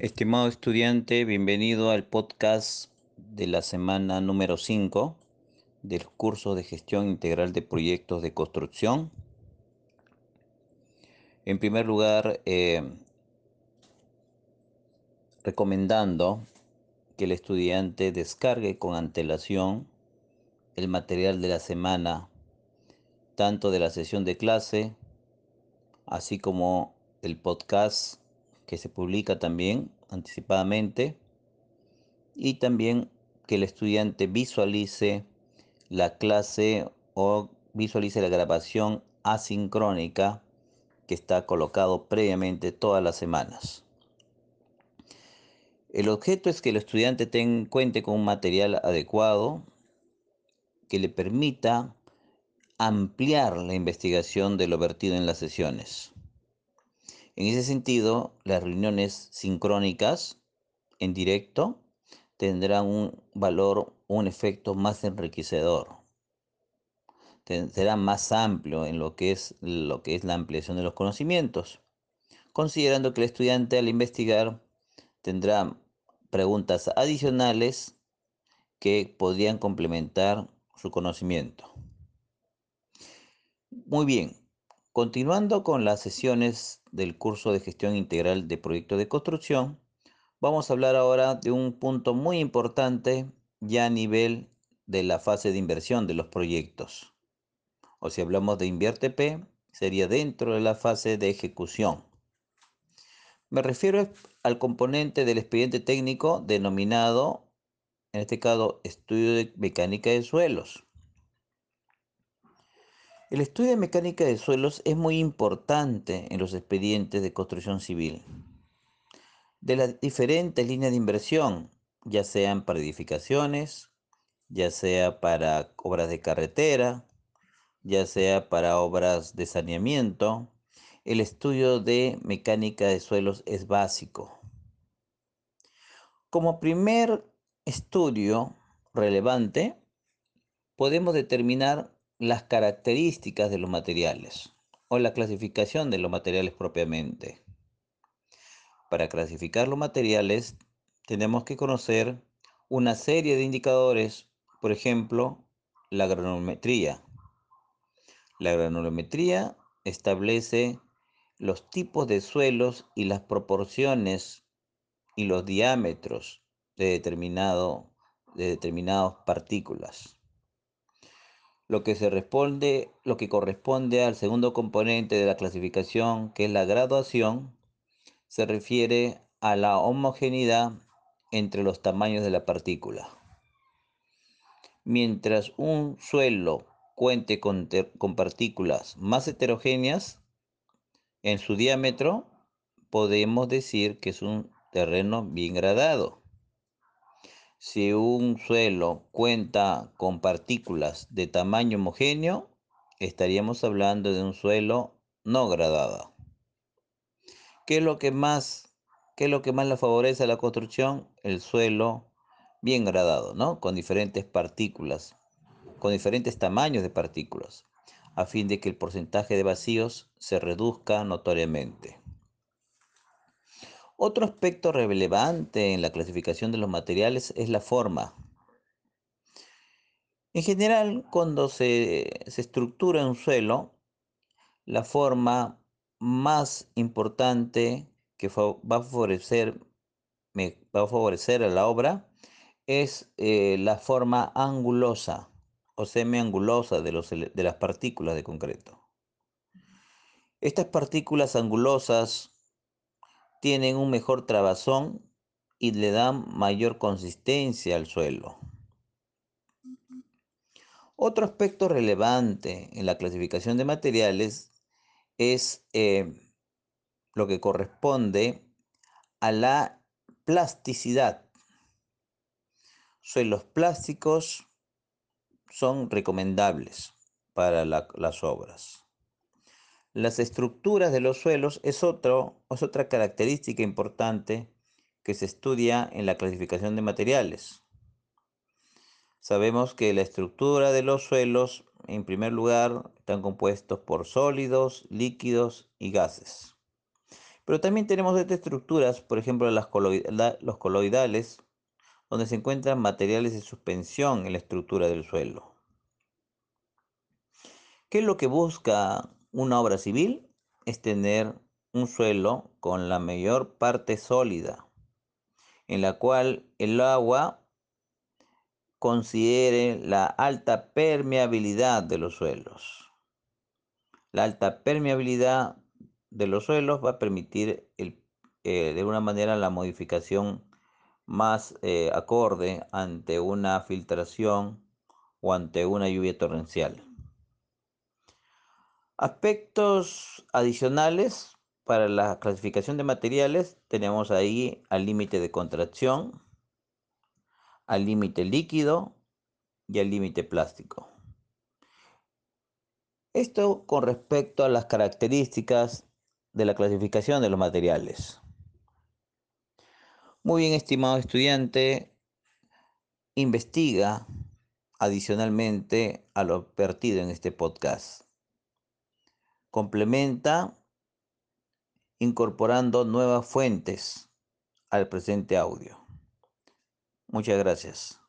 Estimado estudiante, bienvenido al podcast de la semana número 5 del curso de gestión integral de proyectos de construcción. En primer lugar, eh, recomendando que el estudiante descargue con antelación el material de la semana, tanto de la sesión de clase, así como el podcast que se publica también anticipadamente y también que el estudiante visualice la clase o visualice la grabación asincrónica que está colocado previamente todas las semanas. El objeto es que el estudiante ten, cuente con un material adecuado que le permita ampliar la investigación de lo vertido en las sesiones. En ese sentido, las reuniones sincrónicas en directo tendrán un valor, un efecto más enriquecedor. Será más amplio en lo que es lo que es la ampliación de los conocimientos, considerando que el estudiante al investigar tendrá preguntas adicionales que podrían complementar su conocimiento. Muy bien, Continuando con las sesiones del curso de gestión integral de proyectos de construcción, vamos a hablar ahora de un punto muy importante ya a nivel de la fase de inversión de los proyectos. O si hablamos de invierte P, sería dentro de la fase de ejecución. Me refiero al componente del expediente técnico denominado, en este caso, estudio de mecánica de suelos. El estudio de mecánica de suelos es muy importante en los expedientes de construcción civil. De las diferentes líneas de inversión, ya sean para edificaciones, ya sea para obras de carretera, ya sea para obras de saneamiento, el estudio de mecánica de suelos es básico. Como primer estudio relevante, podemos determinar las características de los materiales o la clasificación de los materiales propiamente. Para clasificar los materiales tenemos que conocer una serie de indicadores, por ejemplo, la granulometría. La granulometría establece los tipos de suelos y las proporciones y los diámetros de, determinado, de determinadas partículas lo que se responde, lo que corresponde al segundo componente de la clasificación, que es la graduación, se refiere a la homogeneidad entre los tamaños de la partícula. Mientras un suelo cuente con, con partículas más heterogéneas en su diámetro, podemos decir que es un terreno bien gradado. Si un suelo cuenta con partículas de tamaño homogéneo, estaríamos hablando de un suelo no gradado. ¿Qué es lo que más, qué es lo que más le favorece a la construcción? El suelo bien gradado, ¿no? Con diferentes partículas, con diferentes tamaños de partículas, a fin de que el porcentaje de vacíos se reduzca notoriamente. Otro aspecto relevante en la clasificación de los materiales es la forma. En general, cuando se, estructura un suelo, la forma más importante que va a favorecer, va a, favorecer a la obra es eh, la forma angulosa o semiangulosa de, de las partículas de concreto. Estas partículas angulosas tienen un mejor trabazón y le dan mayor consistencia al suelo. Otro aspecto relevante en la clasificación de materiales es eh, lo que corresponde a la plasticidad. Suelos plásticos son recomendables para las obras. Las estructuras de los suelos es, otro, es otra característica importante que se estudia en la clasificación de materiales. Sabemos que la estructura de los suelos, en primer lugar, están compuestos por sólidos, líquidos y gases. Pero también tenemos estas estructuras, por ejemplo, los coloidales, donde se encuentran materiales de suspensión en la estructura del suelo. ¿Qué es lo que busca una obra civil? Es tener un suelo con la mayor parte sólida, en la cual el agua considere la alta permeabilidad de los suelos. La alta permeabilidad de los suelos va a permitir eh, de alguna manera la modificación más eh, acorde ante una filtración o ante una lluvia torrencial. Aspectos adicionales para la clasificación de materiales tenemos ahí al límite de contracción, al límite líquido y al límite plástico. Esto con respecto a las características de la clasificación de los materiales. Muy bien, estimado estudiante, investiga adicionalmente a lo vertido en este podcast. Complementa incorporando nuevas fuentes al presente audio. Muchas gracias.